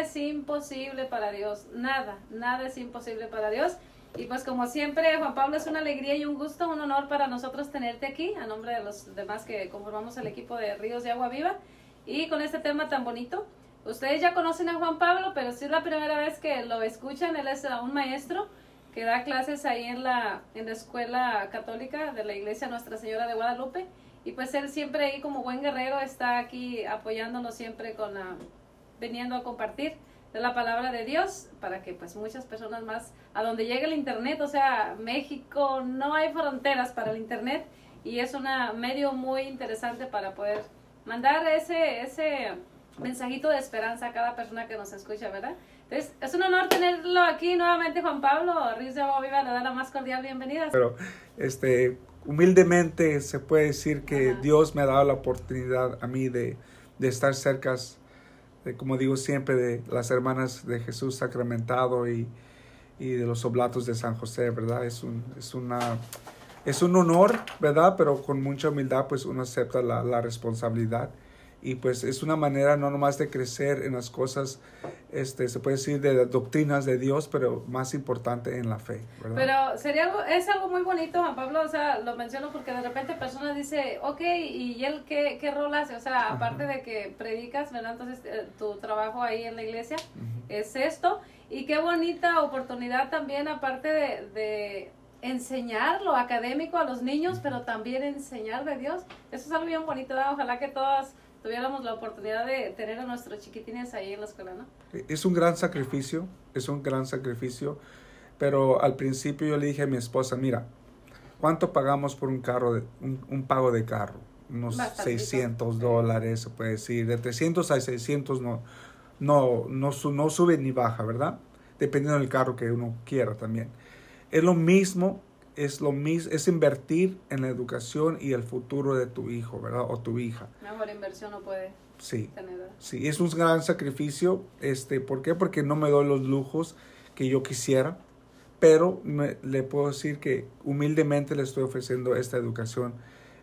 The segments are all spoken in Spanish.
es imposible para Dios, nada, nada es imposible para Dios. Y pues como siempre, Juan Pablo, es una alegría y un gusto, un honor para nosotros tenerte aquí, a nombre de los demás que conformamos el equipo de Ríos de Agua Viva, y con este tema tan bonito. Ustedes ya conocen a Juan Pablo, pero si es la primera vez que lo escuchan, él es un maestro que da clases ahí en la, en la escuela católica de la iglesia Nuestra Señora de Guadalupe. Y pues él siempre ahí como buen guerrero está aquí apoyándonos siempre con la, veniendo a compartir de la palabra de Dios para que pues muchas personas más a donde llegue el internet, o sea, México no hay fronteras para el internet y es un medio muy interesante para poder mandar ese ese mensajito de esperanza a cada persona que nos escucha, ¿verdad? Entonces, es un honor tenerlo aquí nuevamente, Juan Pablo. Riz de Viva le da la más cordial bienvenida. Pero, este, humildemente se puede decir que Dios me ha dado la oportunidad a mí de, de estar cerca, de, como digo siempre, de las hermanas de Jesús sacramentado y, y de los oblatos de San José, ¿verdad? Es, un, es, una, es un honor, ¿verdad? Pero con mucha humildad, pues uno acepta la, la responsabilidad y pues es una manera no nomás de crecer en las cosas, este, se puede decir de las doctrinas de Dios, pero más importante en la fe. ¿verdad? Pero sería algo, es algo muy bonito, Juan Pablo, o sea, lo menciono porque de repente personas dice, ok, ¿y él qué, qué rol hace? O sea, aparte de que predicas, ¿verdad? Entonces eh, tu trabajo ahí en la iglesia es esto, y qué bonita oportunidad también, aparte de, de enseñar lo académico a los niños, pero también enseñar de Dios. Eso es algo bien bonito, ¿verdad? ojalá que todas tuviéramos la oportunidad de tener a nuestros chiquitines ahí en la escuela, ¿no? Es un gran sacrificio, es un gran sacrificio, pero al principio yo le dije a mi esposa, mira, ¿cuánto pagamos por un carro, de, un, pago de carro? Unos 600 dólares, se puede decir, de 300 a 600 no, no, no, no sube ni baja, ¿verdad? Dependiendo del carro que uno quiera también. Es lo mismo es lo mismo, es invertir en la educación y el futuro de tu hijo, ¿verdad? O tu hija. Mejor inversión no puede sí, Sí, es un gran sacrificio, este, ¿por qué? Porque no me doy los lujos que yo quisiera, pero le puedo decir que humildemente le estoy ofreciendo esta educación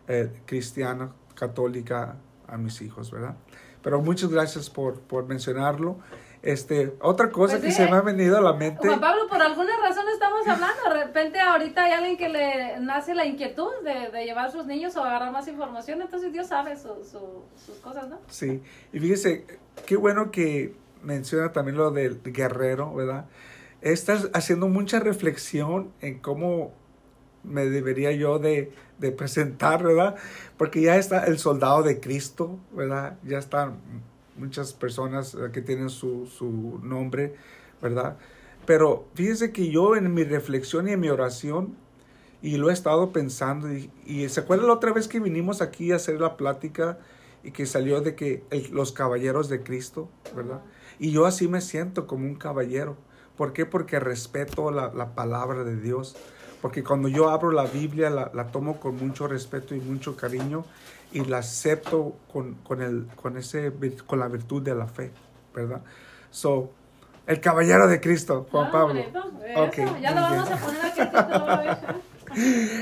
eh, cristiana, católica a mis hijos, ¿verdad? Pero muchas gracias por, por mencionarlo. Este, otra cosa pues que se me ha venido a la mente. Juan Pablo, por alguna razón estamos hablando. De repente, ahorita hay alguien que le nace la inquietud de, de llevar a sus niños o agarrar más información. Entonces, Dios sabe sus cosas, ¿no? Sí. Y fíjese, qué bueno que menciona también lo del guerrero, ¿verdad? Estás haciendo mucha reflexión en cómo me debería yo de, de presentar, ¿verdad? Porque ya está el soldado de Cristo, ¿verdad? Ya está muchas personas eh, que tienen su, su nombre, ¿verdad? Pero fíjese que yo en mi reflexión y en mi oración, y lo he estado pensando, y, se acuerda la otra vez que vinimos aquí a hacer la plática y que salió de que los caballeros de Cristo, ¿verdad? Y yo así me siento como un caballero. ¿Por qué? Porque respeto la, la palabra de Dios. Porque cuando yo abro la Biblia la, la, tomo con mucho respeto y mucho cariño y la acepto con, con, el, con, ese, con la virtud de la fe, ¿verdad? So, el caballero de Cristo, Juan ah, Pablo. Okay, ya lo vamos a poner aquí.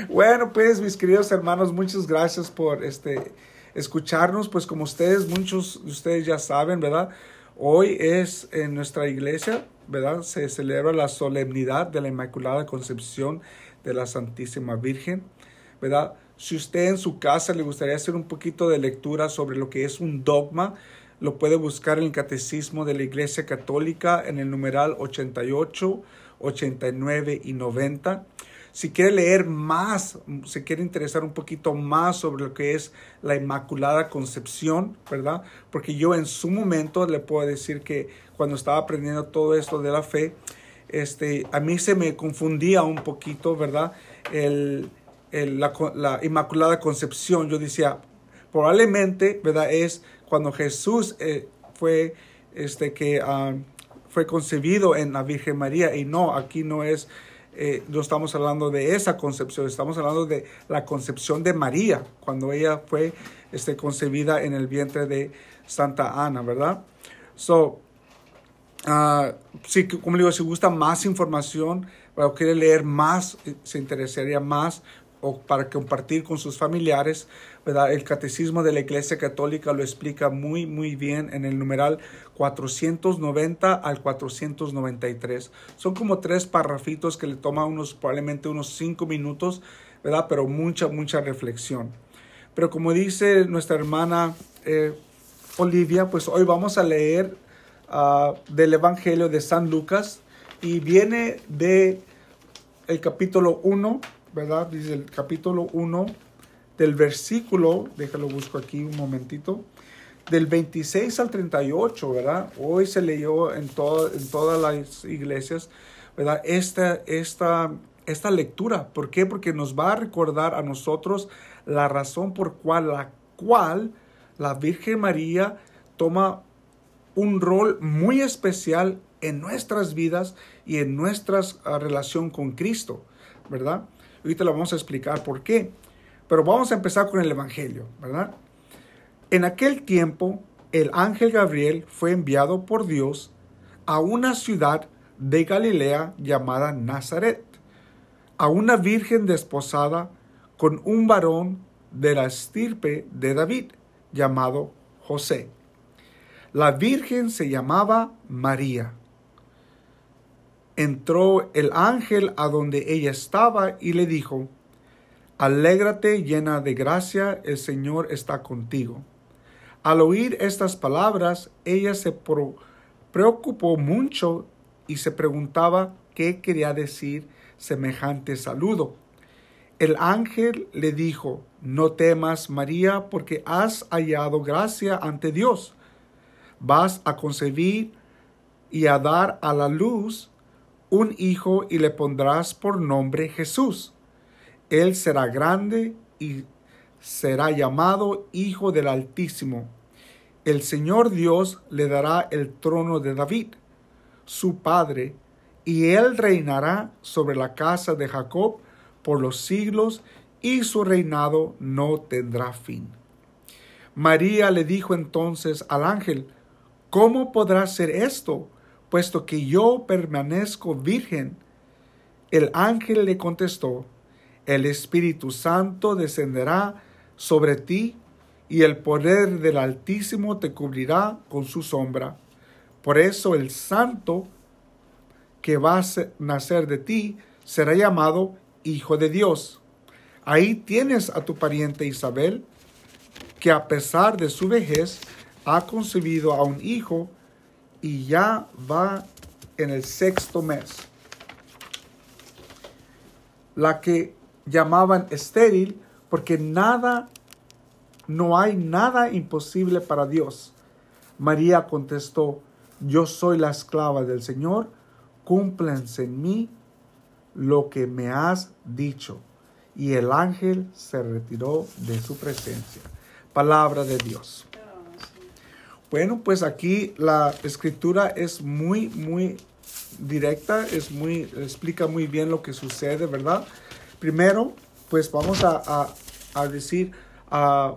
bueno, pues mis queridos hermanos, muchas gracias por este escucharnos. Pues como ustedes, muchos de ustedes ya saben, ¿verdad? Hoy es en nuestra iglesia, ¿verdad? Se celebra la solemnidad de la Inmaculada Concepción de la Santísima Virgen, ¿verdad? Si usted en su casa le gustaría hacer un poquito de lectura sobre lo que es un dogma, lo puede buscar en el Catecismo de la Iglesia Católica en el numeral 88, 89 y 90. Si quiere leer más, se quiere interesar un poquito más sobre lo que es la Inmaculada Concepción, ¿verdad? Porque yo en su momento le puedo decir que cuando estaba aprendiendo todo esto de la fe, este, a mí se me confundía un poquito, ¿verdad? El, la, Inmaculada Concepción, yo decía, probablemente, ¿verdad? Es cuando Jesús eh, fue, este, que ah, fue concebido en la Virgen María y no, aquí no es, eh, no estamos hablando de esa concepción, estamos hablando de la concepción de María, cuando ella fue este, concebida en el vientre de Santa Ana, ¿verdad? So, uh, como digo, si gusta más información, o quiere leer más, eh, se interesaría más, o para compartir con sus familiares, ¿verdad? El catecismo de la Iglesia Católica lo explica muy, muy bien en el numeral 490 al 493. Son como tres parrafitos que le toma unos, probablemente unos cinco minutos, ¿verdad? Pero mucha, mucha reflexión. Pero como dice nuestra hermana eh, Olivia, pues hoy vamos a leer ah, del Evangelio de San Lucas y viene de el capítulo 1 ¿verdad? Dice el capítulo 1 del versículo, déjalo busco aquí un momentito, del 26 al 38, ¿verdad? Hoy se leyó en, en todas las iglesias, ¿verdad? Esta, esta, esta lectura. ¿Por qué? Porque nos va a recordar a nosotros la razón por la cual la Virgen María toma un rol muy especial en nuestras vidas y en nuestra ah, relación con Cristo, ¿verdad? Ahorita lo vamos a explicar por qué. Pero vamos a empezar con el Evangelio, ¿verdad? En aquel tiempo, el ángel Gabriel fue enviado por Dios a una ciudad de Galilea llamada Nazaret, a una virgen desposada con un varón de la estirpe de David, llamado José. La virgen se llamaba María entró el ángel a donde ella estaba y le dijo, Alégrate llena de gracia, el Señor está contigo. Al oír estas palabras, ella se preocupó mucho y se preguntaba qué quería decir semejante saludo. El ángel le dijo, No temas, María, porque has hallado gracia ante Dios. Vas a concebir y a dar a la luz un hijo y le pondrás por nombre Jesús. Él será grande y será llamado Hijo del Altísimo. El Señor Dios le dará el trono de David, su padre, y él reinará sobre la casa de Jacob por los siglos, y su reinado no tendrá fin. María le dijo entonces al ángel, ¿Cómo podrá ser esto? puesto que yo permanezco virgen. El ángel le contestó, el Espíritu Santo descenderá sobre ti y el poder del Altísimo te cubrirá con su sombra. Por eso el santo que va a nacer de ti será llamado Hijo de Dios. Ahí tienes a tu pariente Isabel, que a pesar de su vejez ha concebido a un hijo y ya va en el sexto mes. La que llamaban estéril porque nada, no hay nada imposible para Dios. María contestó, yo soy la esclava del Señor, cúmplense en mí lo que me has dicho. Y el ángel se retiró de su presencia. Palabra de Dios. Bueno, pues aquí la escritura es muy, muy directa, es muy, explica muy bien lo que sucede, ¿verdad? Primero, pues vamos a, decir, a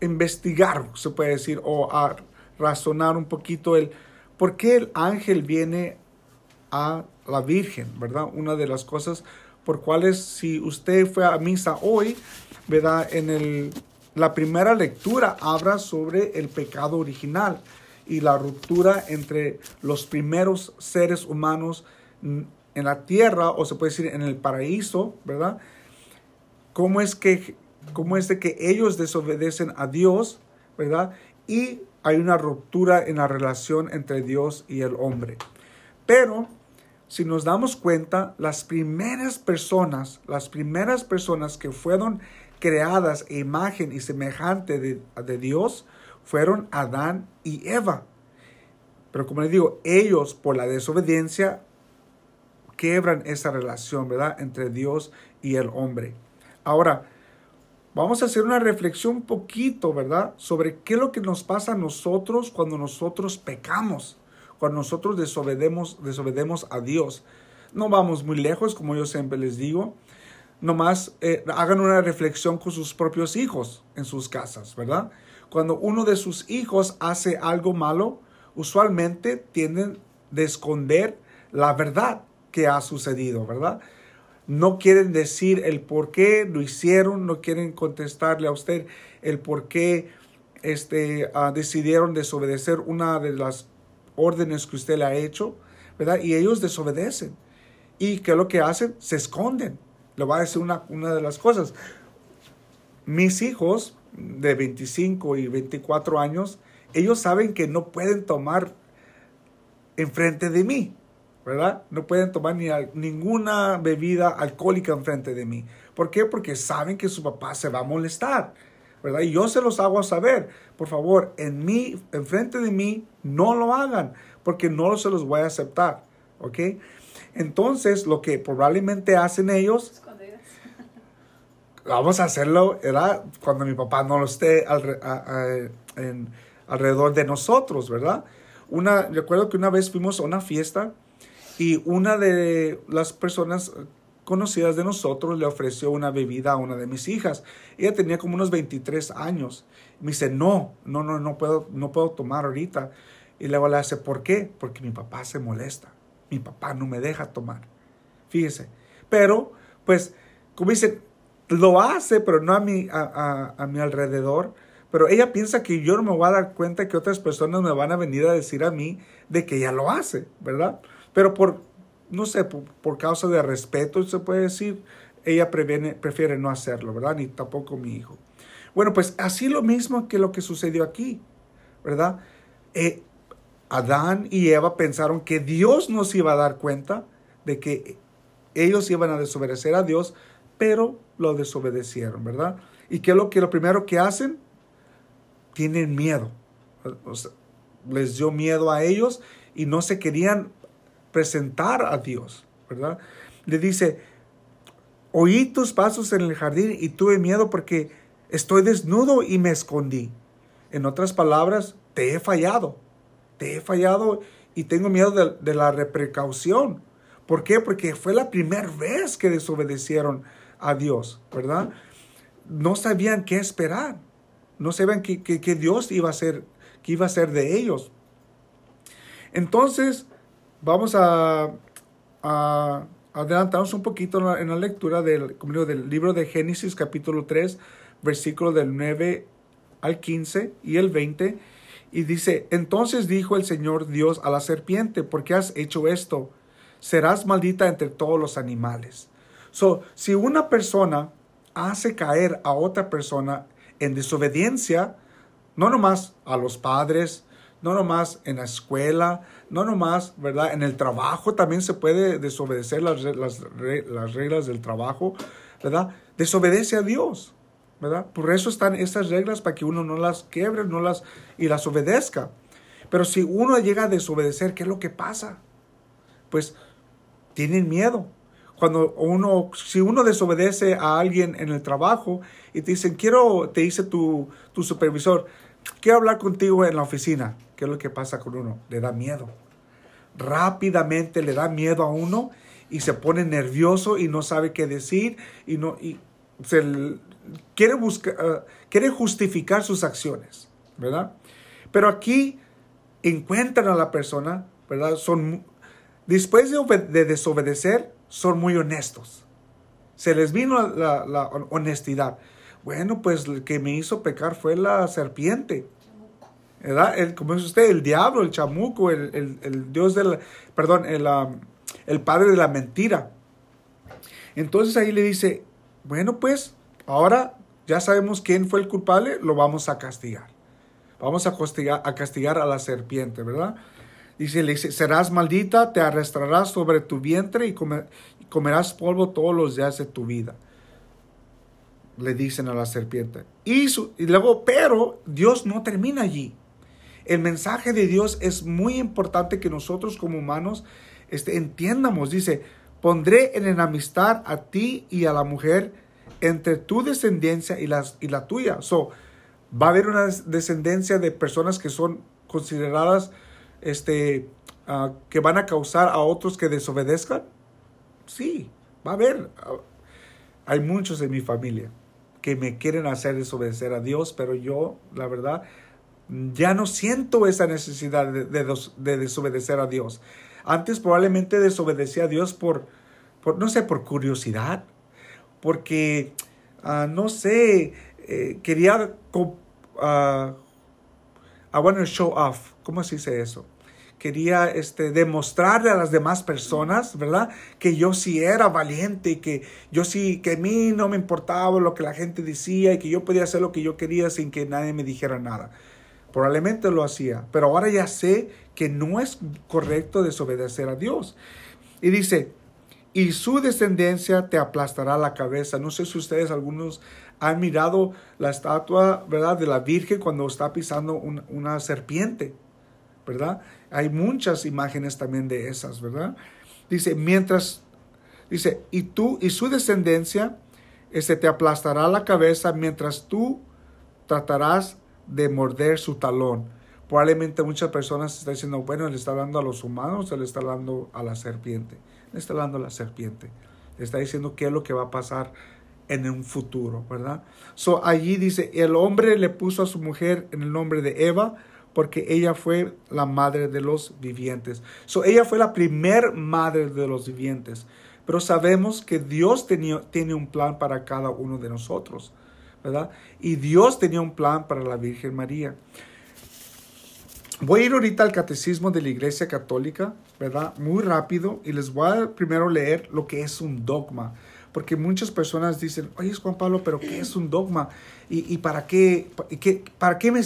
investigar, se puede decir, o a razonar un poquito el por qué el ángel viene a la Virgen, ¿verdad? Una de las cosas por cuales si usted fue a misa hoy, ¿verdad? En el la primera lectura habla sobre el pecado original y la ruptura entre los primeros seres humanos en la tierra, o se puede decir en el paraíso, ¿verdad? ¿Cómo es que, cómo es de que ellos desobedecen a Dios, ¿verdad? Y hay una ruptura en la relación entre Dios y el hombre. Pero si nos damos cuenta, las primeras personas, las primeras personas que fueron creadas imagen y semejante de, Dios fueron Adán y Eva. Pero como les digo, ellos por la desobediencia quebran esa relación, ¿verdad? Entre Dios y el hombre. Ahora, vamos a hacer una reflexión un poquito, ¿verdad? Sobre qué es lo que nos pasa a nosotros cuando nosotros pecamos, cuando nosotros desobedemos, desobedemos a Dios. No vamos muy lejos, como yo siempre les digo nomás eh, hagan una reflexión con sus propios hijos en sus casas, ¿verdad? Cuando uno de sus hijos hace algo malo, usualmente tienden a esconder la verdad que ha sucedido, ¿verdad? no quieren decir el por qué lo hicieron, no quieren contestarle a usted el por qué este, ah, decidieron desobedecer una de las órdenes que usted le ha hecho, ¿verdad? Y ellos desobedecen. ¿Y qué es lo que hacen? Se esconden. Le voy a decir una, una de las cosas. Mis hijos de 25 y 24 años, ellos saben que no pueden tomar enfrente de mí, ¿verdad? No pueden tomar ni ninguna bebida alcohólica enfrente de mí. ¿Por qué? Porque saben que su papá se va a molestar, ¿verdad? Y yo se los hago saber, por favor, en mí, enfrente de mí, no lo hagan, porque no se los voy a aceptar, ¿ok? Entonces, lo que probablemente hacen ellos, vamos a hacerlo, ¿verdad? Cuando mi papá no lo esté alrededor de nosotros, ¿verdad? Una, recuerdo que una vez fuimos a una fiesta y una de las personas conocidas de nosotros le ofreció una bebida a una de mis hijas. Ella tenía como unos 23 años. Me dice, no, no, no, no puedo, no puedo tomar ahorita. Y luego le hace, ¿por qué? Porque mi papá se molesta. Mi papá no me deja tomar. Fíjese. Pero, pues, como dice, lo hace, pero no a mi, a, a mi alrededor. Pero ella piensa que yo no me voy a dar cuenta que otras personas me van a venir a decir a mí de que ella lo hace, ¿verdad? Pero por, no sé, por, causa de respeto, se puede decir, ella prefiere no hacerlo, ¿verdad? Ni tampoco mi hijo. Bueno, pues así lo mismo que lo que sucedió aquí, ¿verdad? Eh, Adán y Eva pensaron que Dios nos iba a dar cuenta de que ellos iban a desobedecer a Dios, pero lo desobedecieron, ¿verdad? ¿Y qué es lo que lo primero que hacen? Tienen miedo. les dio miedo a ellos y no se querían presentar a Dios, ¿verdad? Le dice, oí tus pasos en el jardín y tuve miedo porque estoy desnudo y me escondí. En otras palabras, te he fallado, te he fallado y tengo miedo de, la reprecaución. ¿Por qué? Porque fue la primera vez que desobedecieron a Dios, ¿verdad? No sabían qué esperar, no sabían que, Dios iba a ser, que iba a ser de ellos. Entonces, vamos a, adelantarnos un poquito en la, lectura del, del libro de Génesis capítulo 3, versículo del 9 al 15 y el 20. Y dice, entonces dijo el Señor Dios a la serpiente, ¿por qué has hecho esto? Serás maldita entre todos los animales. So, si una persona hace caer a otra persona en desobediencia, no nomás a los padres, no nomás en la escuela, no nomás, ¿verdad? En el trabajo también se puede desobedecer las, las, las reglas del trabajo, ¿verdad? Desobedece a Dios, ¿verdad? Por eso están esas reglas para que uno no las quiebre, no las y las obedezca. Pero si uno llega a desobedecer, ¿qué es lo que pasa? Pues tienen miedo. Cuando uno, si uno desobedece a alguien en el trabajo y te dicen, quiero, te dice tu, tu supervisor, quiero hablar contigo en la oficina. ¿Qué es lo que pasa con uno? Le da miedo. Rápidamente le da miedo a uno y se pone nervioso y no sabe qué decir y no y quiere buscar ah, quiere justificar sus acciones, ¿verdad? Pero aquí encuentran a la persona, ¿verdad? Son después de, desobedecer son muy honestos. Se les vino la, honestidad. Bueno, pues el que me hizo pecar fue la serpiente. ¿verdad? El, como dice usted, el diablo, el chamuco, el, el, dios del, perdón, el, el padre de la mentira. Entonces ahí le dice, bueno, pues ahora ya sabemos quién fue el culpable, lo vamos a castigar. Vamos a castigar a, castigar a la serpiente, ¿verdad? Dice, le dice, serás maldita, te arrastrarás sobre tu vientre y, comerás polvo todos los días de tu vida le dicen a la serpiente. Y, luego, pero Dios no termina allí. El mensaje de Dios es muy importante que nosotros como humanos este, entiendamos. Dice, pondré en enemistad a ti y a la mujer entre tu descendencia y, y la tuya. So, ¿Va a haber una descendencia de personas que son consideradas este, ah, que van a causar a otros que desobedezcan? Sí, va a haber. Hay muchos en mi familia que me quieren hacer desobedecer a Dios, pero yo, la verdad, ya no siento esa necesidad de, desobedecer a Dios. Antes probablemente desobedecí a Dios por, por, no sé, por curiosidad, porque, ah, no sé, eh, quería, uh, I want show off, ¿cómo se dice eso? Quería este, demostrarle a las demás personas, ¿verdad? Que yo sí era valiente y que yo sí, que a mí no me importaba lo que la gente decía y que yo podía hacer lo que yo quería sin que nadie me dijera nada. Probablemente lo hacía, pero ahora ya sé que no es correcto desobedecer a Dios. Y dice, y su descendencia te aplastará la cabeza. No sé si ustedes algunos han mirado la estatua, ¿verdad? De la Virgen cuando está pisando una serpiente, ¿verdad? Hay muchas imágenes también de esas, ¿verdad? Dice, mientras, dice, y tú y su descendencia, este te aplastará la cabeza mientras tú tratarás de morder su talón. Probablemente muchas personas están diciendo, bueno, le está dando a los humanos, se le está dando a la serpiente está hablando la serpiente. Le está diciendo qué es lo que va a pasar en un futuro, ¿verdad? So allí dice, el hombre le puso a su mujer en el nombre de Eva porque ella fue la madre de los vivientes. So ella fue la primer madre de los vivientes. Pero sabemos que Dios tenía, tiene un plan para cada uno de nosotros, ¿verdad? Y Dios tenía un plan para la Virgen María. Voy a ir ahorita al catecismo de la Iglesia Católica, ¿verdad? Muy rápido y les voy a primero leer lo que es un dogma. Porque muchas personas dicen, oye Juan Pablo, pero ¿qué es un dogma? ¿Y, para qué, para qué me,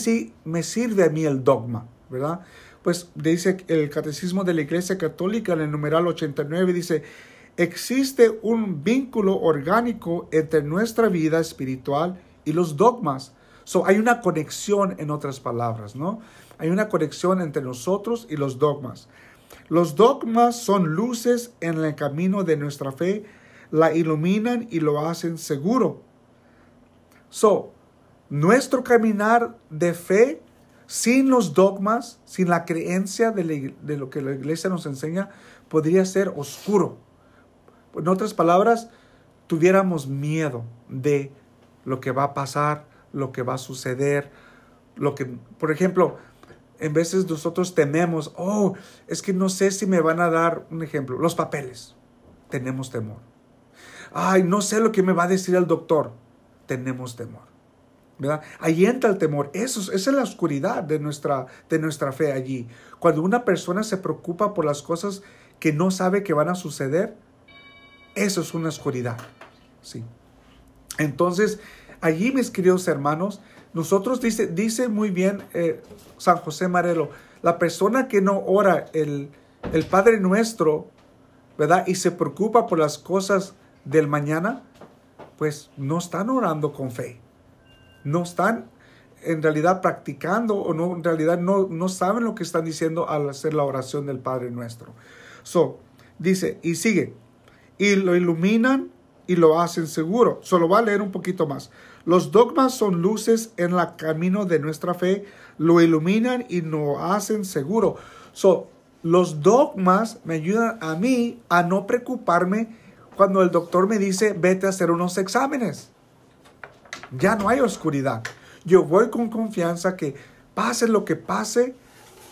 me sirve a mí el dogma? ¿Verdad? Pues dice el catecismo de la Iglesia Católica en el numeral 89, dice, existe un vínculo orgánico entre nuestra vida espiritual y los dogmas. So, hay una conexión en otras palabras, ¿no? Hay una conexión entre nosotros y los dogmas. Los dogmas son luces en el camino de nuestra fe, la iluminan y lo hacen seguro. So, nuestro caminar de fe sin los dogmas, sin la creencia de, lo que la iglesia nos enseña, podría ser oscuro. En otras palabras, tuviéramos miedo de lo que va a pasar, lo que va a suceder, lo que, por ejemplo, en veces nosotros tememos, oh, es que no sé si me van a dar un ejemplo, los papeles. Tenemos temor. Ay, no sé lo que me va a decir el doctor. Tenemos temor. ¿verdad? Ahí entra el temor. Eso, esa es la oscuridad de nuestra, de nuestra fe allí. Cuando una persona se preocupa por las cosas que no sabe que van a suceder, eso es una oscuridad. Sí. Entonces, allí, mis queridos hermanos, nosotros dice, dice muy bien eh, San José Marelo, la persona que no ora el, el Padre Nuestro, ¿verdad? Y se preocupa por las cosas del mañana, pues no están orando con fe. No están en realidad practicando o no, en realidad no, no saben lo que están diciendo al hacer la oración del Padre Nuestro. So, dice, y sigue, y lo iluminan y lo hacen seguro. Solo va a leer un poquito más. Los dogmas son luces en el camino de nuestra fe, lo iluminan y nos hacen seguro. So, los dogmas me ayudan a mí a no preocuparme cuando el doctor me dice vete a hacer unos exámenes. Ya no hay oscuridad. Yo voy con confianza que pase lo que pase,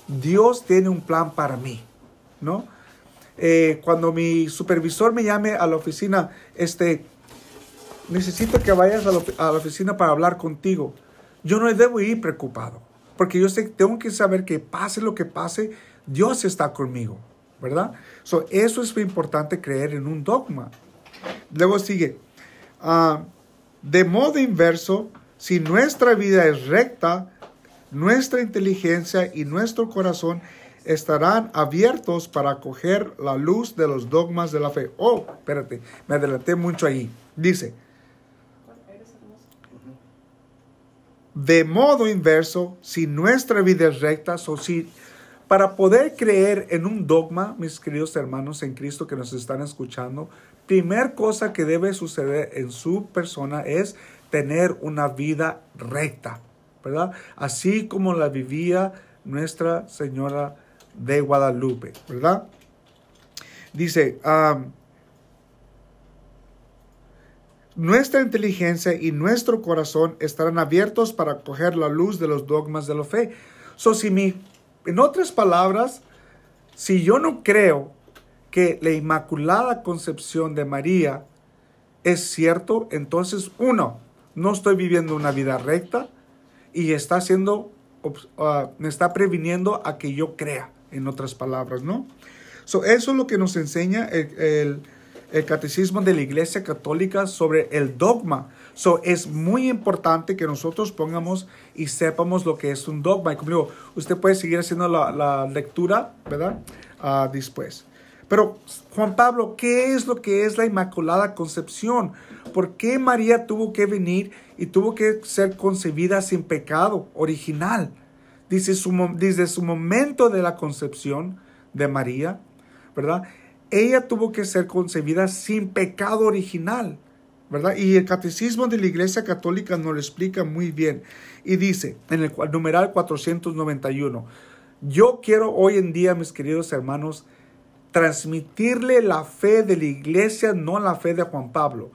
Dios tiene un plan para mí, ¿no? Eh, cuando mi supervisor me llame a la oficina, este, necesito que vayas a la, oficina para hablar contigo. Yo no debo ir preocupado, porque yo sé, tengo que saber que pase lo que pase, Dios está conmigo, ¿verdad? So, eso es muy importante creer en un dogma. Luego sigue, ah, de modo inverso, si nuestra vida es recta, nuestra inteligencia y nuestro corazón estarán abiertos para acoger la luz de los dogmas de la fe. Oh, espérate, me adelanté mucho ahí. Dice, de modo inverso, si nuestra vida es recta, o si para poder creer en un dogma, mis queridos hermanos en Cristo que nos están escuchando, primer cosa que debe suceder en su persona es tener una vida recta, ¿verdad? Así como la vivía Nuestra Señora de Guadalupe, ¿verdad? Dice, nuestra inteligencia y nuestro corazón estarán abiertos para coger la luz de los dogmas de la fe. So, si mi, en otras palabras, si yo no creo que la Inmaculada Concepción de María es cierto, entonces uno, no estoy viviendo una vida recta y está haciendo, uh, me está previniendo a que yo crea, en otras palabras, ¿no? So, eso es lo que nos enseña el, catecismo de la Iglesia Católica sobre el dogma. So, es muy importante que nosotros pongamos y sepamos lo que es un dogma. Y como digo, usted puede seguir haciendo la, la lectura, ¿verdad? Uh, después. Pero, Juan Pablo, ¿qué es lo que es la Inmaculada Concepción? ¿Por qué María tuvo que venir y tuvo que ser concebida sin pecado original? Dice su, desde su momento de la concepción de María, ¿verdad? Ella tuvo que ser concebida sin pecado original, ¿verdad? Y el catecismo de la Iglesia Católica nos lo explica muy bien. Y dice en el numeral 491, yo quiero hoy en día, mis queridos hermanos, transmitirle la fe de la iglesia, no la fe de Juan Pablo.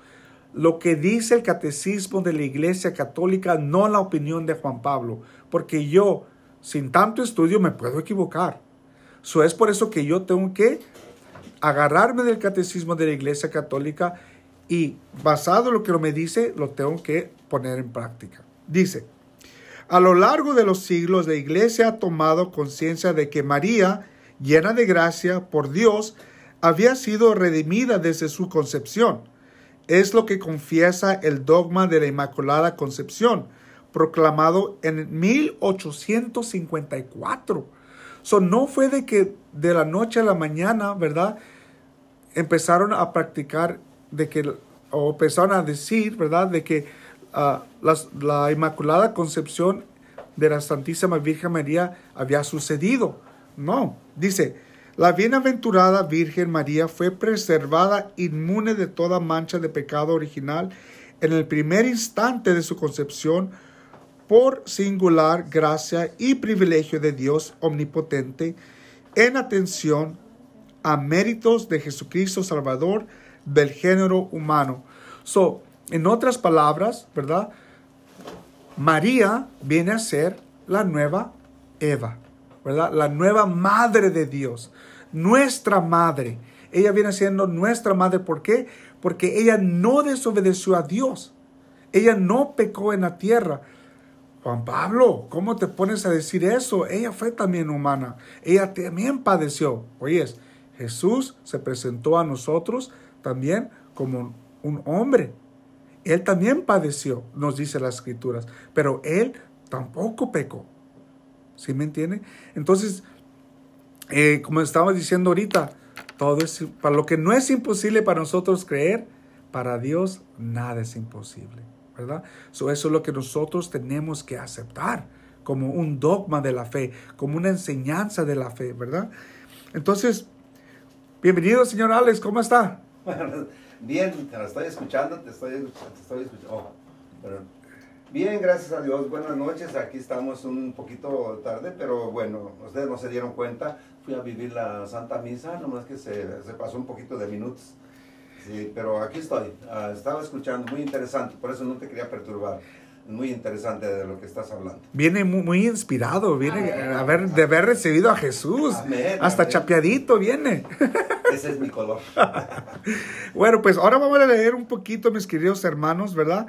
Lo que dice el catecismo de la iglesia católica, no la opinión de Juan Pablo. Porque yo, sin tanto estudio, me puedo equivocar. So, es por eso que yo tengo que agarrarme del catecismo de la iglesia católica y basado en lo que me dice, lo tengo que poner en práctica. Dice, a lo largo de los siglos la iglesia ha tomado conciencia de que María llena de gracia por Dios, había sido redimida desde su concepción. Es lo que confiesa el dogma de la Inmaculada Concepción, proclamado en 1854. So, no fue de que de la noche a la mañana, ¿verdad? Empezaron a practicar, de que, o empezaron a decir, ¿verdad? De que ah, la Inmaculada Concepción de la Santísima Virgen María había sucedido. No, dice, la bienaventurada Virgen María fue preservada inmune de toda mancha de pecado original en el primer instante de su concepción por singular gracia y privilegio de Dios omnipotente en atención a méritos de Jesucristo Salvador del género humano. So, en otras palabras, ¿verdad? María viene a ser la nueva Eva. ¿verdad? La nueva madre de Dios, nuestra madre. Ella viene siendo nuestra madre. ¿Por qué? Porque ella no desobedeció a Dios. Ella no pecó en la tierra. Juan Pablo, ¿cómo te pones a decir eso? Ella fue también humana. Ella también padeció. Oyes, Jesús se presentó a nosotros también como un hombre. Él también padeció, nos dice las escrituras, pero él tampoco pecó. ¿Sí me entiende? Entonces, eh, como estaba diciendo ahorita, todo es, para lo que no es imposible para nosotros creer, para Dios nada es imposible, ¿verdad? eso es lo que nosotros tenemos que aceptar como un dogma de la fe, como una enseñanza de la fe, ¿verdad? Entonces, bienvenido, señor Alex, ¿cómo está? Bien, te estoy escuchando, te estoy, te estoy escuchando. Oh, Bien, gracias a Dios. Buenas noches. Aquí estamos un poquito tarde, pero bueno, ustedes no se dieron cuenta. Fui a vivir la Santa Misa, nomás que se, se pasó un poquito de minutos. Pero aquí estoy. Ah, estaba escuchando, muy interesante, por eso no te quería perturbar. Muy interesante de lo que estás hablando. Viene muy, inspirado, viene a ver, de haber recibido a Jesús. Hasta chapeadito viene. Ese es mi color. bueno, pues ahora vamos a leer un poquito, mis queridos hermanos, ¿verdad?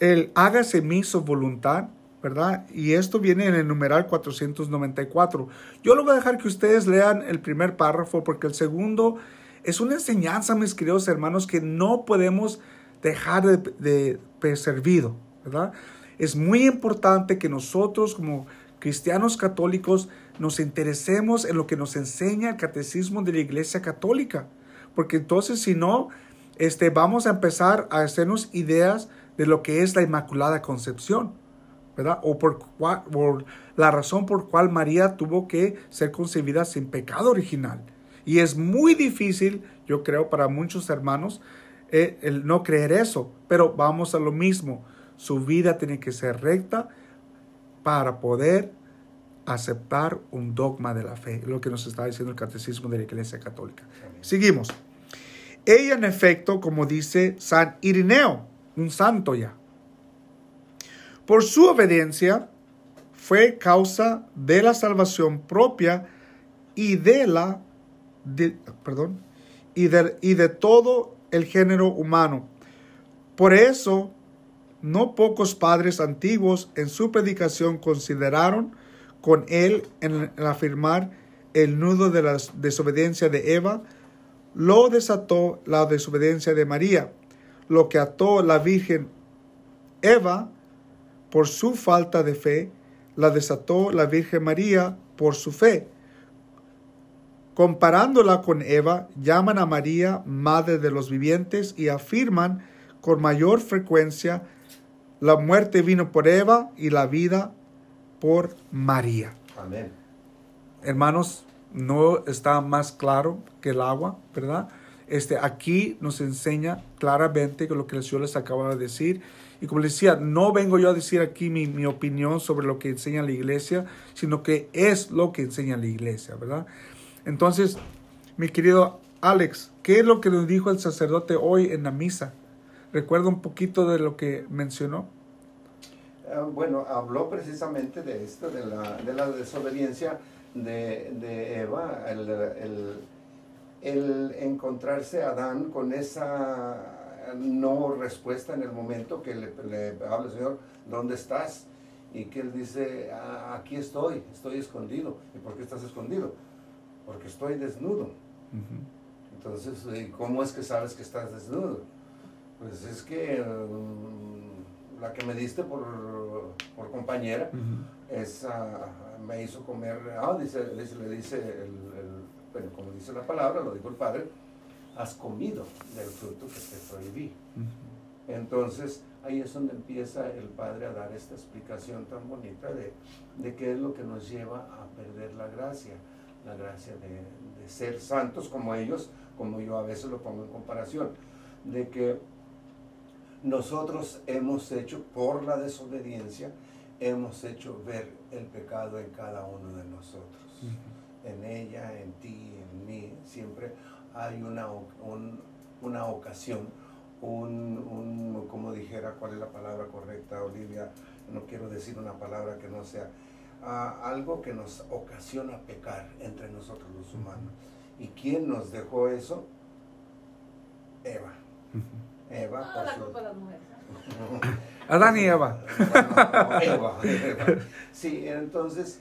el hágase mi su voluntad, ¿verdad? Y esto viene en el numeral 494. Yo lo voy a dejar que ustedes lean el primer párrafo porque el segundo es una enseñanza, mis queridos hermanos, que no podemos dejar de, de, servido, ¿verdad? Es muy importante que nosotros como cristianos católicos nos interesemos en lo que nos enseña el catecismo de la Iglesia Católica, porque entonces si no, este, vamos a empezar a hacernos ideas de lo que es la Inmaculada Concepción, ¿verdad? O por, por la razón por cual María tuvo que ser concebida sin pecado original. Y es muy difícil, yo creo, para muchos hermanos, eh, el no creer eso. Pero vamos a lo mismo. Su vida tiene que ser recta para poder aceptar un dogma de la fe, lo que nos está diciendo el catecismo de la Iglesia Católica. Seguimos. Ella, en efecto, como dice San Irineo, un santo ya. Por su obediencia fue causa de la salvación propia y de la de, perdón, y de, y de todo el género humano. Por eso, no pocos padres antiguos en su predicación consideraron con él en, afirmar el nudo de la desobediencia de Eva, lo desató la desobediencia de María, lo que ató la Virgen Eva por su falta de fe, la desató la Virgen María por su fe. Comparándola con Eva, llaman a María Madre de los Vivientes y afirman con mayor frecuencia la muerte vino por Eva y la vida por María. Amén. Hermanos, no está más claro que el agua, ¿verdad? Este, aquí nos enseña claramente lo que el Señor les acaba de decir. Y como les decía, no vengo yo a decir aquí mi, mi, opinión sobre lo que enseña la iglesia, sino que es lo que enseña la iglesia, ¿verdad? Entonces, mi querido Alex, ¿qué es lo que nos dijo el sacerdote hoy en la misa? ¿Recuerda un poquito de lo que mencionó? Ah, bueno, habló precisamente de esto, de la, de la desobediencia de, de Eva, el, el, el, encontrarse a Adán con esa no respuesta en el momento que le, le habla el Señor, ¿dónde estás? Y que él dice, ah, aquí estoy, estoy escondido. ¿Y por qué estás escondido? Porque estoy desnudo. Entonces, ¿cómo es que sabes que estás desnudo? Pues es que um, la que me diste por, por compañera, esa me hizo comer, ah, dice, le dice, el, bueno, como dice la palabra, lo dijo el Padre, has comido del fruto que te prohibí. Entonces, ahí es donde empieza el Padre a dar esta explicación tan bonita de, de qué es lo que nos lleva a perder la gracia, la gracia de, de ser santos como ellos, como yo a veces lo pongo en comparación, de que nosotros hemos hecho, por la desobediencia, hemos hecho ver el pecado en cada uno de nosotros. En ella, en ti, en mí, siempre hay una, una ocasión, un, como dijera, ¿cuál es la palabra correcta, Olivia? No quiero decir una palabra que no sea, algo que nos ocasiona pecar entre nosotros los humanos. ¿Y quién nos dejó eso? Eva. Eva. No, la culpa de las mujeres. Adán y Eva. Eva, Sí, entonces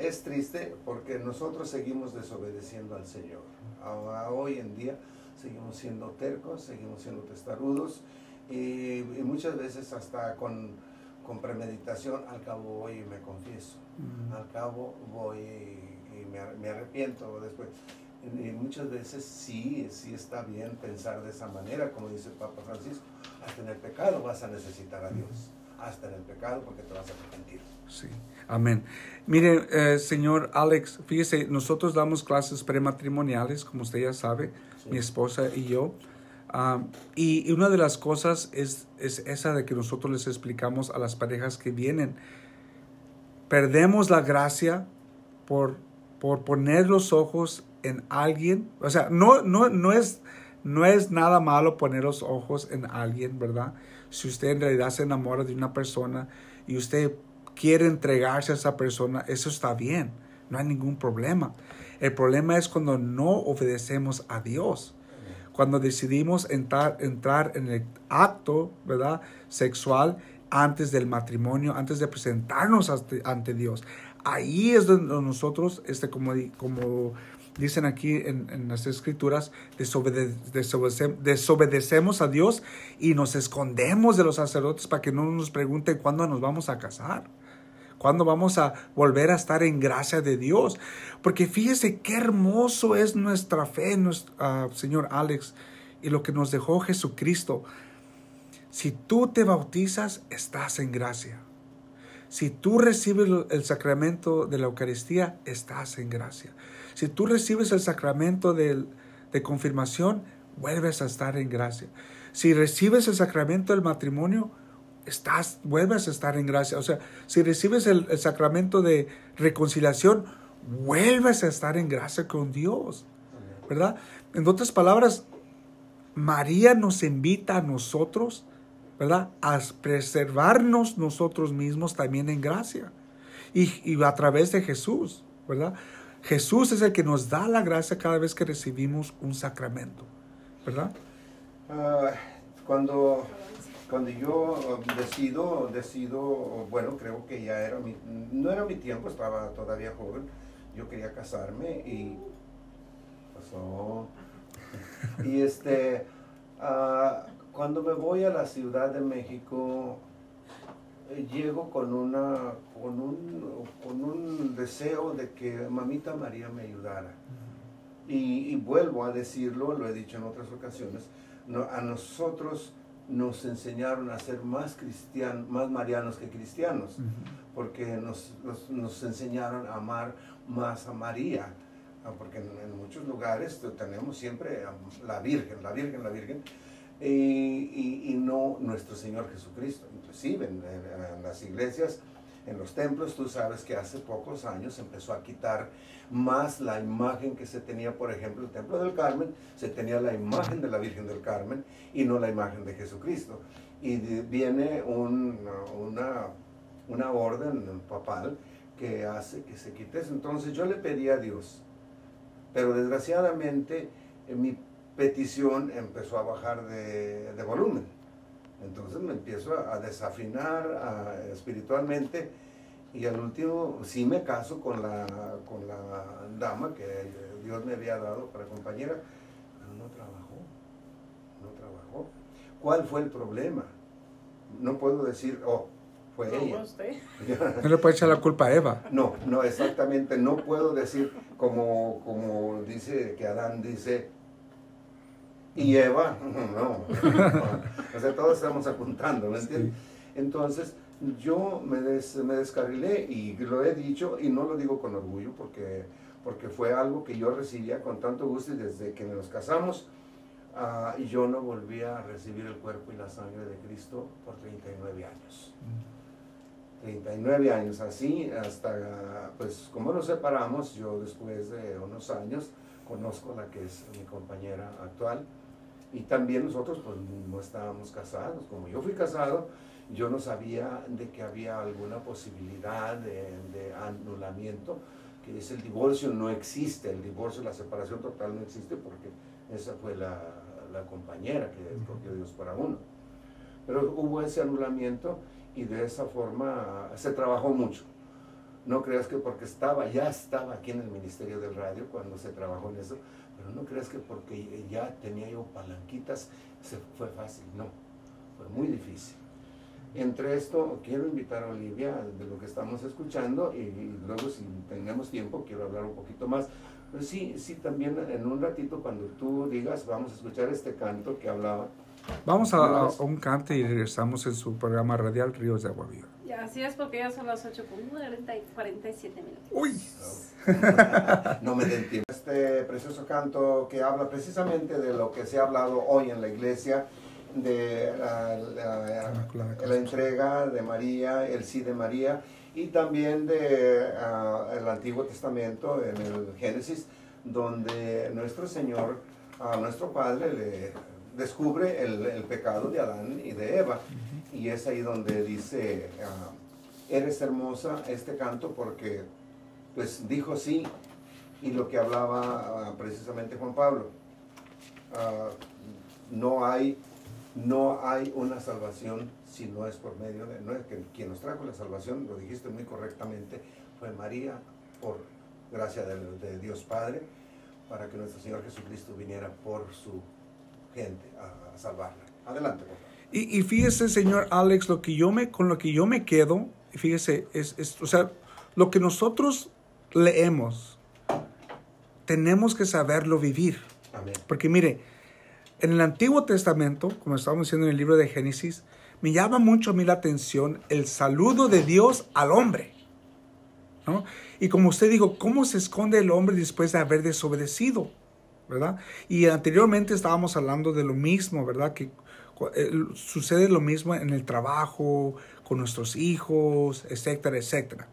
es triste porque nosotros seguimos desobedeciendo al Señor. hoy en día seguimos siendo tercos, seguimos siendo testarudos y, muchas veces hasta con, con, premeditación al cabo voy y me confieso. Al cabo voy y, me, me arrepiento después. Y muchas veces sí, sí está bien pensar de esa manera, como dice el Papa Francisco, hasta en el pecado vas a necesitar a Dios, hasta en el pecado porque te vas a arrepentir. Sí, amén. Mire, eh, señor Alex, fíjese, nosotros damos clases prematrimoniales, como usted ya sabe, mi esposa y yo. y, una de las cosas es, es esa de que nosotros les explicamos a las parejas que vienen. Perdemos la gracia por, por poner los ojos en alguien, o sea, no, no, no, es, no es nada malo poner los ojos en alguien, ¿verdad? Si usted en realidad se enamora de una persona y usted quiere entregarse a esa persona, eso está bien, no hay ningún problema. El problema es cuando no obedecemos a Dios. Cuando decidimos entrar, entrar en el acto, ¿verdad? Sexual antes del matrimonio, antes de presentarnos ante, Dios. Ahí es donde nosotros, este, como, como dicen aquí en, las escrituras, desobedecemos a Dios y nos escondemos de los sacerdotes para que no nos pregunten cuándo nos vamos a casar. ¿Cuándo vamos a volver a estar en gracia de Dios? Porque fíjese qué hermoso es nuestra fe, nuestro, ah, Señor Alex, y lo que nos dejó Jesucristo. Si tú te bautizas, estás en gracia. Si tú recibes el sacramento de la Eucaristía, estás en gracia. Si tú recibes el sacramento de, confirmación, vuelves a estar en gracia. Si recibes el sacramento del matrimonio, estás, vuelves a estar en gracia. O sea, si recibes el, sacramento de reconciliación, vuelves a estar en gracia con Dios. ¿Verdad? En otras palabras, María nos invita a nosotros, ¿verdad? A preservarnos nosotros mismos también en gracia. Y, y a través de Jesús, ¿verdad? Jesús es el que nos da la gracia cada vez que recibimos un sacramento, ¿verdad? Ah, cuando, cuando yo decido, decido, bueno, creo que ya era mi, no era mi tiempo, estaba todavía joven, yo quería casarme y pasó. Y este, ah, cuando me voy a la Ciudad de México, llego con, una, con, un, con un deseo de que Mamita María me ayudara. Y, y vuelvo a decirlo, lo he dicho en otras ocasiones, no, a nosotros nos enseñaron a ser más cristianos, más marianos que cristianos, porque nos, nos, nos, enseñaron a amar más a María, ah, porque en, en, muchos lugares tenemos siempre la Virgen, la Virgen, la Virgen, y, y, y no nuestro Señor Jesucristo. Inclusive en, en, en las iglesias, en los templos, tú sabes que hace pocos años empezó a quitar más la imagen que se tenía, por ejemplo, el Templo del Carmen, se tenía la imagen de la Virgen del Carmen y no la imagen de Jesucristo. Y viene un, una, una orden papal que hace que se quite eso. Entonces yo le pedí a Dios, pero desgraciadamente mi petición empezó a bajar de, de volumen. Entonces me empiezo a, a desafinar a, espiritualmente y al último sí me caso con la, con la dama que Dios me había dado para compañera, pero no trabajó, no trabajó. ¿Cuál fue el problema? No puedo decir, oh, fue No, ella. usted. No le puede echar la culpa a Eva. No, no, exactamente, no puedo decir como, como dice que Adán dice, y Eva, no, o sea, todos estamos apuntando, ¿me entiendes? Entonces, yo me, des, me descarrilé y lo he dicho y no lo digo con orgullo porque, porque fue algo que yo recibía con tanto gusto y desde que nos casamos uh, yo no volví a recibir el cuerpo y la sangre de Cristo por 39 años. 39 años así, hasta, pues como nos separamos, yo después de unos años conozco a la que es mi compañera actual y también nosotros pues no estábamos casados, como yo fui casado, yo no sabía de que había alguna posibilidad de, de, anulamiento, que es el divorcio, no existe, el divorcio, la separación total no existe porque esa fue la, la compañera que escogió Dios para uno. Pero hubo ese anulamiento y de esa forma se trabajó mucho. No creas que porque estaba, ya estaba aquí en el Ministerio del Radio cuando se trabajó en eso, pero no creas que porque ya tenía yo palanquitas se fue fácil, no, fue muy difícil. Entre esto, quiero invitar a Olivia de lo que estamos escuchando y, y luego si tenemos tiempo quiero hablar un poquito más. Pero sí, sí, también en un ratito cuando tú digas, vamos a escuchar este canto que hablaba. Vamos a, un cante y regresamos en su programa radial Ríos de Agua Viva. Ya, así es porque ya son las 8 con 40 y 47 minutos. Uy. no me den tiempo. Este precioso canto que habla precisamente de lo que se ha hablado hoy en la iglesia, de la, la, la, la entrega de María, el sí de María, y también de uh, el Antiguo Testamento, en el Génesis, donde nuestro Señor, a uh, nuestro Padre, le descubre el, el, pecado de Adán y de Eva. Y es ahí donde dice, uh, eres hermosa este canto porque pues dijo sí, y lo que hablaba precisamente Juan Pablo. no hay no hay una salvación si no es por medio de, no es que quien nos trajo la salvación, lo dijiste muy correctamente, fue María, por gracia de, Dios Padre, para que nuestro Señor Jesucristo viniera por su gente a, a salvarla. Adelante, por favor. Y, y, fíjese, señor Alex, lo que yo me, con lo que yo me quedo, fíjese, es, es, o sea, lo que nosotros leemos, tenemos que saberlo vivir. Amén. Porque mire, en el Antiguo Testamento, como estábamos diciendo en el libro de Génesis, me llama mucho a mí la atención el saludo de Dios al hombre. ¿no? Y como usted dijo, ¿cómo se esconde el hombre después de haber desobedecido? ¿verdad? Y anteriormente estábamos hablando de lo mismo, ¿verdad? Que sucede lo mismo en el trabajo, con nuestros hijos, etcétera, etcétera.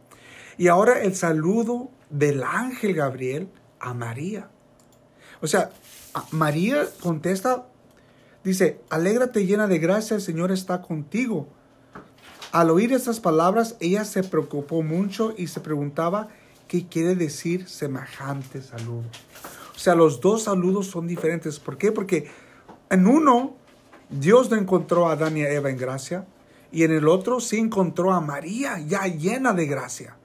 Y ahora el saludo del ángel Gabriel a María. O sea, María contesta, dice, alégrate llena de gracia, el Señor está contigo. Al oír estas palabras, ella se preocupó mucho y se preguntaba que quiere decir semejante saludo. O sea, los dos saludos son diferentes. ¿Por qué? Porque en uno, Dios no encontró a Adán y a Eva en gracia, y en el otro sí encontró a María ya llena de gracia.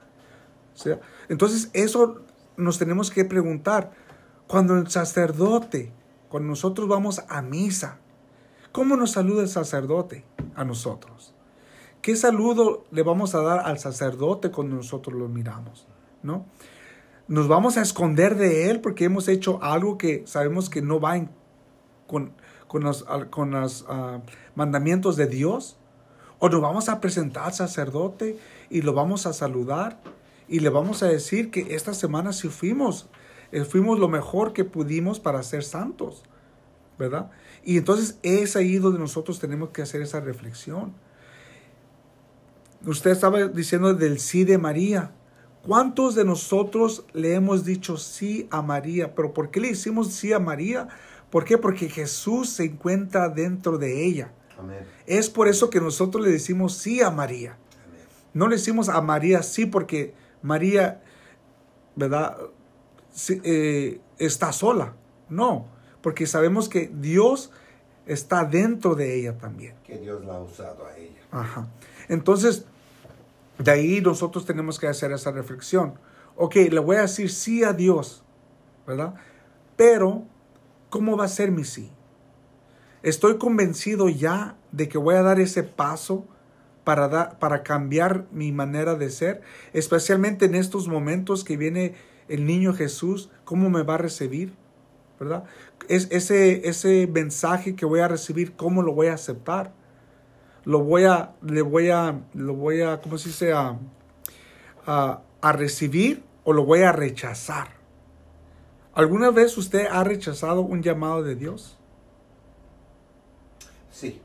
Entonces eso nos tenemos que preguntar. Cuando el sacerdote, cuando nosotros vamos a misa, ¿cómo nos saluda el sacerdote a nosotros? ¿Qué saludo le vamos a dar al sacerdote cuando nosotros lo miramos? ¿No? Nos vamos a esconder de él porque hemos hecho algo que sabemos que no va con, con los, con los ah, mandamientos de Dios. O nos vamos a presentar al sacerdote y lo vamos a saludar y le vamos a decir que esta semana sí fuimos, eh, fuimos lo mejor que pudimos para ser santos, ¿verdad? Y entonces es ahí donde nosotros tenemos que hacer esa reflexión. Usted estaba diciendo del sí de María. ¿Cuántos de nosotros le hemos dicho sí a María? ¿Pero por qué le hicimos sí a María? ¿Por qué? Porque Jesús se encuentra dentro de ella. Es por eso que nosotros le decimos sí a María. No le decimos a María sí porque María, ¿verdad? Eh, está sola. No, porque sabemos que Dios está dentro de ella también. Que Dios la ha usado a ella. Ajá. Entonces, de ahí nosotros tenemos que hacer esa reflexión. Ok, le voy a decir sí a Dios, ¿verdad? Pero, ¿cómo va a ser mi sí? Estoy convencido ya de que voy a dar ese paso para, para cambiar mi manera de ser, especialmente en estos momentos que viene el niño Jesús, ¿cómo me va a recibir? ¿Verdad? Es, ese, ese mensaje que voy a recibir, ¿cómo lo voy a aceptar? Lo voy a, le voy a, lo voy a, ¿cómo se dice? A, a recibir o lo voy a rechazar. ¿Alguna vez usted ha rechazado un llamado de Dios? Sí.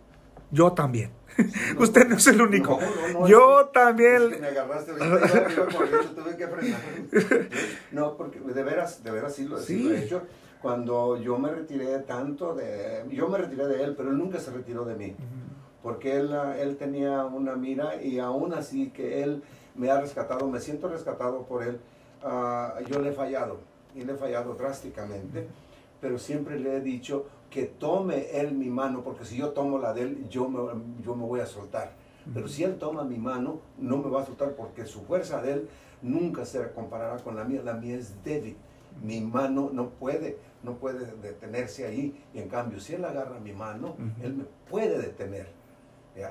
Yo también. Usted no es el único. yo también. me agarraste, tuve que frenar. No, porque de veras, de veras sí lo, he hecho. Cuando yo me retiré tanto de. Yo me retiré de él, pero él nunca se retiró de mí. Porque él, él tenía una mira y aún así que él me ha rescatado, me siento rescatado por él. Ah, yo le he fallado y le he fallado drásticamente, pero siempre le he dicho que tome él mi mano, porque si yo tomo la de él, yo me, yo me voy a soltar. Pero si él toma mi mano, no me va a soltar porque su fuerza de él nunca se comparará con la mía. La mía es débil. Mi mano no puede, no puede detenerse ahí. Y en cambio, si él agarra mi mano, él me puede detener.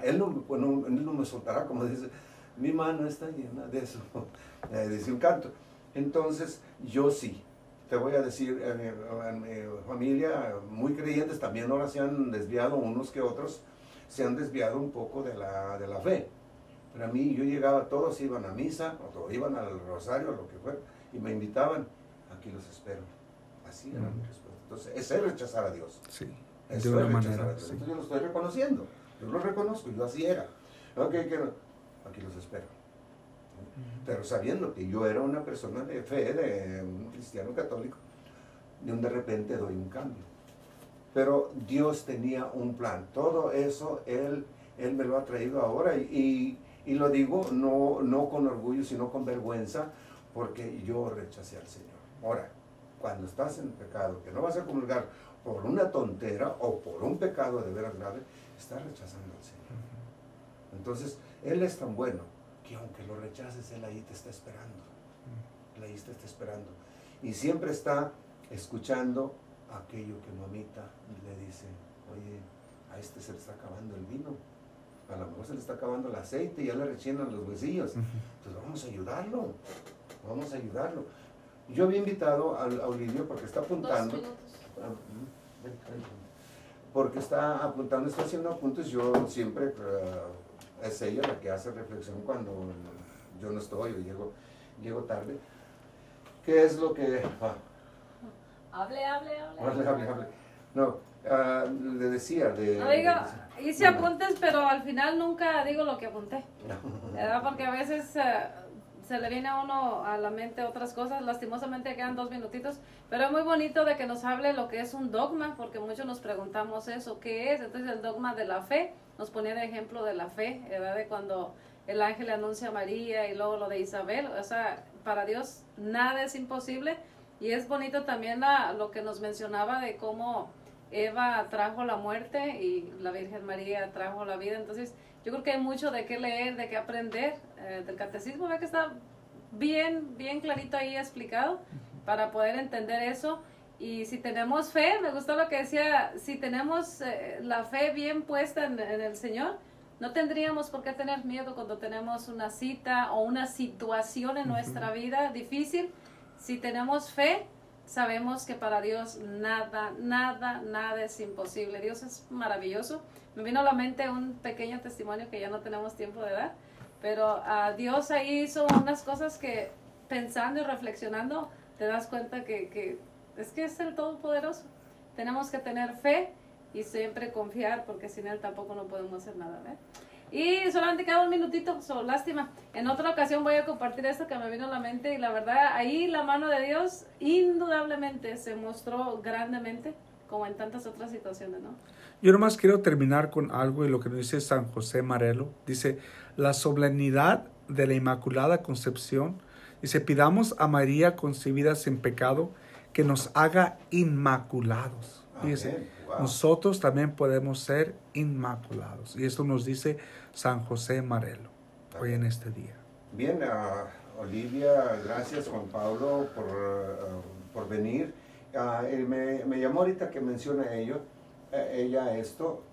Él no, él no me soltará, como dice, mi mano está llena de eso, dice un canto. Entonces, yo sí, te voy a decir, en mi, familia, muy creyentes, también ahora se han desviado unos que otros, se han desviado un poco de la, de la fe. Pero a mí yo llegaba, todos iban a misa, o iban al rosario, lo que fuera, y me invitaban, aquí los espero. Así era mi respuesta. Entonces, ese es rechazar a Dios. Sí, de es una manera. Entonces yo lo estoy reconociendo, yo lo reconozco, yo así era. Ok, que aquí los espero pero sabiendo que yo era una persona de fe, de un cristiano católico, de un de repente doy un cambio. Pero Dios tenía un plan. Todo eso Él, él me lo ha traído ahora y, y, lo digo no, no con orgullo, sino con vergüenza, porque yo rechacé al Señor. Ahora, cuando estás en pecado, que no vas a comulgar por una tontera o por un pecado de veras grave, estás rechazando al Señor. Entonces, Él es tan bueno que aunque lo rechaces, Él ahí te está esperando. Él ahí te está esperando. Y siempre está escuchando aquello que mamita le dice, oye, a este se le está acabando el vino, a lo mejor se le está acabando el aceite y ya le rechinan los huesillos. Entonces vamos a ayudarlo, vamos a ayudarlo. Yo había invitado a, a Olivio porque está apuntando. Ah, porque está apuntando, está haciendo apuntes. Yo siempre ah, es ella la que hace reflexión cuando yo no estoy o llego, llego tarde. ¿Qué es lo que... Ah. Hable, hable, hable. Hable, hable, hable. No, uh, le decía de... No digo, hice apuntes, pero al final nunca digo lo que apunté. ¿verdad? Porque a veces... Uh, se le viene a uno a la mente otras cosas. Lastimosamente quedan dos minutitos, pero es muy bonito de que nos hable lo que es un dogma, porque muchos nos preguntamos eso, ¿qué es? Entonces el dogma de la fe nos ponía de ejemplo de la fe, ¿verdad? De cuando el ángel le anuncia a María y luego lo de Isabel, o sea, para Dios nada es imposible. Y es bonito también la, lo que nos mencionaba de cómo Eva trajo la muerte y la Virgen María trajo la vida. Entonces, yo creo que hay mucho de qué leer, de qué aprender eh, del catecismo. Ve que está bien, bien clarito ahí explicado para poder entender eso. Y si tenemos fe, me gustó lo que decía, si tenemos eh, la fe bien puesta en, en el Señor, no tendríamos por qué tener miedo cuando tenemos una cita o una situación en nuestra vida difícil. Si tenemos fe, sabemos que para Dios nada, nada, nada es imposible. Dios es maravilloso. Me vino a la mente un pequeño testimonio que ya no tenemos tiempo de dar, pero a Dios ahí hizo unas cosas que pensando y reflexionando te das cuenta que, que es que es el Todopoderoso. Tenemos que tener fe y siempre confiar porque sin Él tampoco no podemos hacer nada. ¿eh? Y solamente queda un minutito, so, lástima. En otra ocasión voy a compartir esto que me vino a la mente y la verdad ahí la mano de Dios indudablemente se mostró grandemente como en tantas otras situaciones, ¿no? Yo nomás quiero terminar con algo y lo que nos dice San José Marelo. Dice, la solemnidad de la Inmaculada Concepción. Dice, pidamos a María concebida sin pecado que nos haga inmaculados. Wow. nosotros también podemos ser inmaculados. Y esto nos dice San José Marelo hoy en este día. Bien, uh, Olivia, gracias Juan Pablo por, uh, por venir. Uh, me, me, llamó ahorita que menciona ello, ella esto,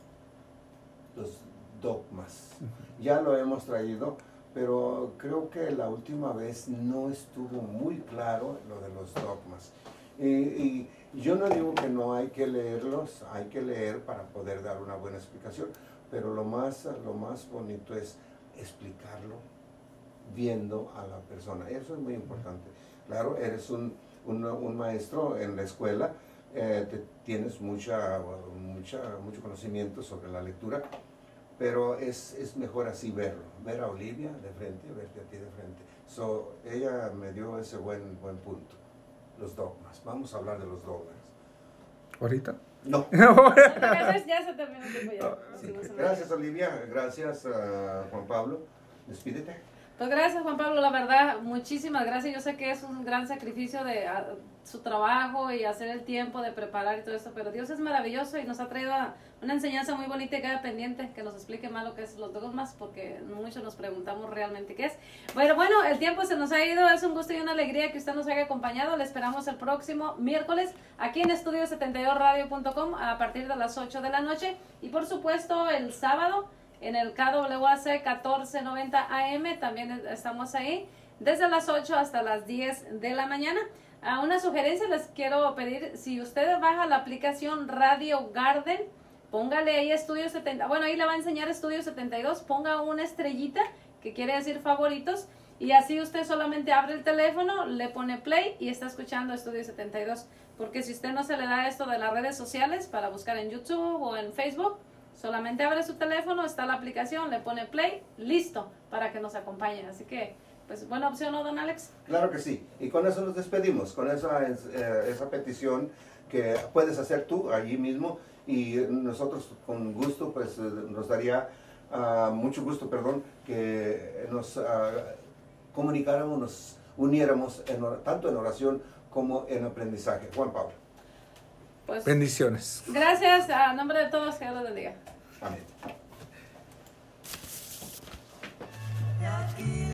los dogmas. -huh. Ya lo hemos traído, pero creo que la última vez no estuvo muy claro lo de los dogmas. Y, y, yo no digo que no hay que leerlos, hay que leer para poder dar una buena explicación, pero lo más, lo más bonito es explicarlo viendo a la persona. Eso es muy importante. Claro, eres un, un, maestro en la escuela, eh, te, tienes mucha, mucha, mucho conocimiento sobre la lectura, pero es, es mejor así verlo, ver a Olivia de frente, verte a ti de frente. So, ella me dio ese buen, buen punto los dogmas. Vamos a hablar de los dogmas. ¿Ahorita? No. ya se terminó el tiempo ya. Gracias, Olivia. Gracias, uh, Juan Pablo. Despídete. Pues gracias, Juan Pablo. La verdad, muchísimas gracias. Yo sé que es un gran sacrificio de su trabajo y hacer el tiempo de preparar y todo esto, pero Dios es maravilloso y nos ha traído una enseñanza muy bonita y queda pendiente que nos explique más lo que es los dogmas, porque muchos nos preguntamos realmente qué es. Bueno, bueno, el tiempo se nos ha ido. Es un gusto y una alegría que usted nos haya acompañado. Le esperamos el próximo miércoles aquí en estudio72radio.com a partir de las 8 de la noche y por supuesto el sábado en el KWAC 1490 AM, también estamos ahí, desde las 8 hasta las 10 de la mañana. A una sugerencia les quiero pedir, si usted baja la aplicación Radio Garden, póngale ahí Estudio 70, bueno, ahí le va a enseñar Estudio 72, ponga una estrellita, que quiere decir favoritos, y así usted solamente abre el teléfono, le pone play y está escuchando Estudio 72. Porque si usted no se le da esto de las redes sociales para buscar en YouTube o en Facebook, Solamente abre su teléfono, está la aplicación, le pone play, listo, para que nos acompañe. Así que, pues, buena opción, ¿no, don Alex? Claro que sí. Y con eso nos despedimos, con esa, eh, esa petición que puedes hacer tú allí mismo y nosotros con gusto, pues, nos daría uh, mucho gusto, perdón, que nos uh, comunicáramos, nos uniéramos en, tanto en oración como en aprendizaje. Juan Pablo. Pues, Bendiciones. Gracias, a nombre de todos, que Dios los bendiga. Amén.